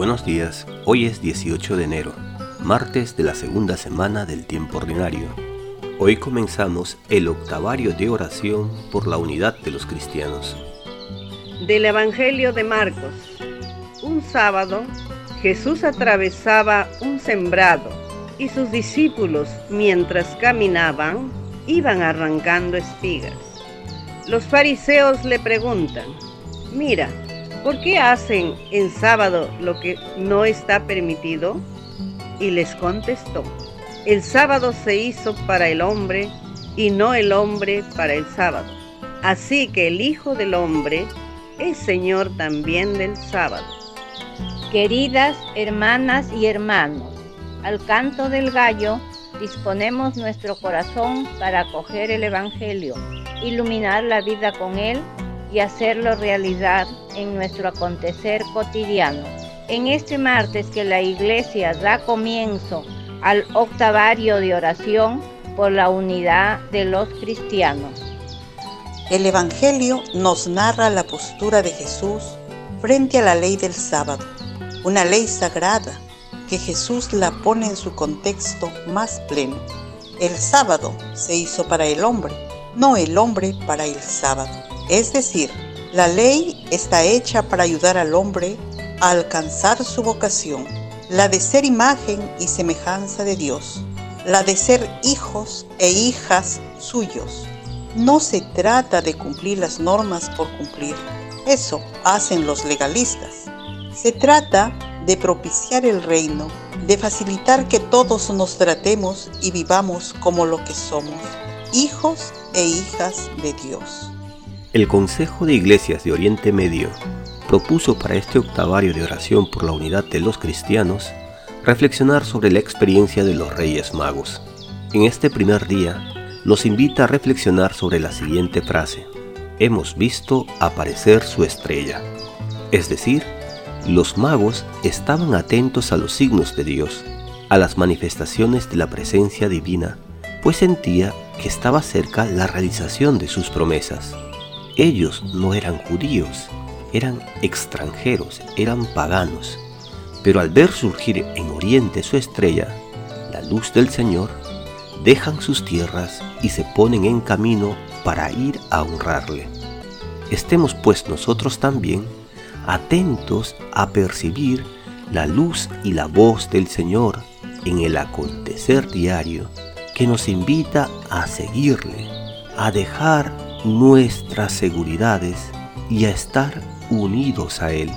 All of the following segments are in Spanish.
buenos días. Hoy es 18 de enero, martes de la segunda semana del tiempo ordinario. Hoy comenzamos el octavario de oración por la unidad de los cristianos. Del Evangelio de Marcos. Un sábado, Jesús atravesaba un sembrado y sus discípulos, mientras caminaban, iban arrancando espigas. Los fariseos le preguntan, mira, ¿por qué hacen en sábado lo que no está permitido? Y les contestó, el sábado se hizo para el hombre y no el hombre para el sábado. Así que el Hijo del Hombre es Señor también del sábado. Queridas hermanas y hermanos, al canto del gallo disponemos nuestro corazón para acoger el Evangelio, iluminar la vida con él y hacerlo realidad en nuestro acontecer cotidiano. En este martes que la Iglesia da comienzo al octavario de oración por la unidad de los cristianos. El Evangelio nos narra la postura de Jesús frente a la ley del sábado, una ley sagrada que Jesús la pone en su contexto más pleno. El sábado se hizo para el hombre, no el hombre para el sábado. Es decir, la ley está hecha para ayudar al hombre a alcanzar su vocación, la de ser imagen y semejanza de Dios, la de ser hijos e hijas suyos. No se trata de cumplir las normas por cumplir, eso hacen los legalistas. Se trata de propiciar el reino, de facilitar que todos nos tratemos y vivamos como lo que somos, hijos e hijas de Dios. El Consejo de Iglesias de Oriente Medio propuso para este octavario de oración por la unidad de los cristianos reflexionar sobre la experiencia de los Reyes Magos. En este primer día nos invita a reflexionar sobre la siguiente frase. Hemos visto aparecer su estrella. Es decir, los magos estaban atentos a los signos de Dios, a las manifestaciones de la presencia divina, pues sentía que estaba cerca la realización de sus promesas. Ellos no eran judíos, eran extranjeros, eran paganos, pero al ver surgir en Oriente su estrella, la luz del Señor, dejan sus tierras y se ponen en camino para ir a honrarle. Estemos pues nosotros también atentos a percibir la luz y la voz del Señor en el acontecer diario que nos invita a seguirle, a dejar nuestras seguridades y a estar unidos a Él.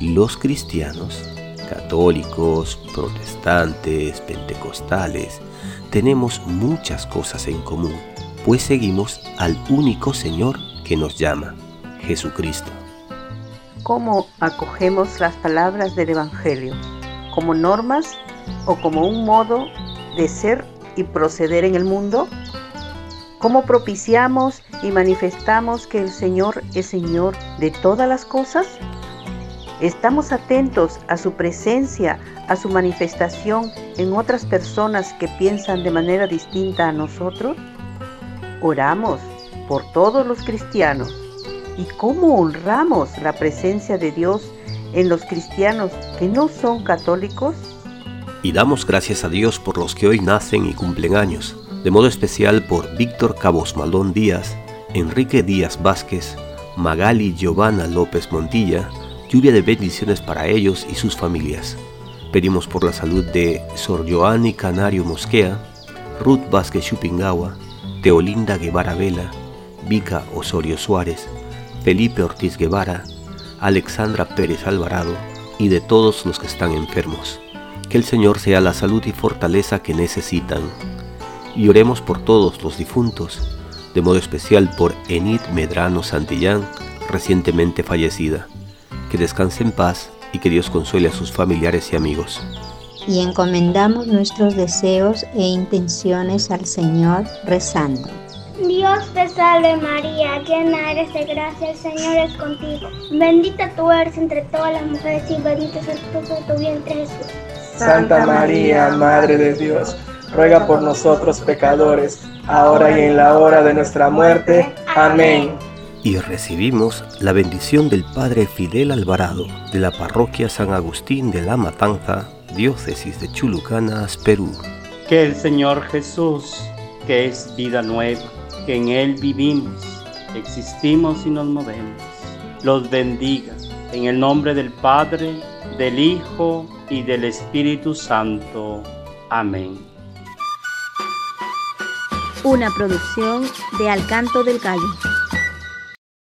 Los cristianos, católicos, protestantes, pentecostales, tenemos muchas cosas en común, pues seguimos al único Señor que nos llama, Jesucristo. ¿Cómo acogemos las palabras del Evangelio? ¿Como normas o como un modo de ser y proceder en el mundo? ¿Cómo propiciamos y manifestamos que el Señor es Señor de todas las cosas? ¿Estamos atentos a su presencia, a su manifestación en otras personas que piensan de manera distinta a nosotros? Oramos por todos los cristianos. ¿Y cómo honramos la presencia de Dios en los cristianos que no son católicos? Y damos gracias a Dios por los que hoy nacen y cumplen años de modo especial por Víctor Cabos Malón Díaz, Enrique Díaz Vázquez, Magali Giovanna López Montilla, lluvia de bendiciones para ellos y sus familias. Pedimos por la salud de Sor Joanny Canario Mosquea, Ruth Vázquez Chupingawa, Teolinda Guevara Vela, Vica Osorio Suárez, Felipe Ortiz Guevara, Alexandra Pérez Alvarado y de todos los que están enfermos. Que el Señor sea la salud y fortaleza que necesitan y oremos por todos los difuntos, de modo especial por Enid Medrano Santillán, recientemente fallecida. Que descanse en paz y que Dios consuele a sus familiares y amigos. Y encomendamos nuestros deseos e intenciones al Señor rezando. Dios te salve María, llena eres de gracia, el Señor es contigo. Bendita tú eres entre todas las mujeres y bendito es el fruto de tu vientre Jesús. Santa María, Madre de Dios ruega por nosotros pecadores, ahora y en la hora de nuestra muerte. Amén. y recibimos la bendición del Padre Fidel Alvarado de la parroquia San Agustín de la Matanza, diócesis de Chulucanas, Perú. Que el Señor Jesús, que es vida nueva, que en Él vivimos, existimos y nos movemos, los bendiga en el nombre del Padre, del Hijo y del Espíritu Santo. Amén. Una producción de Alcanto del Gallo.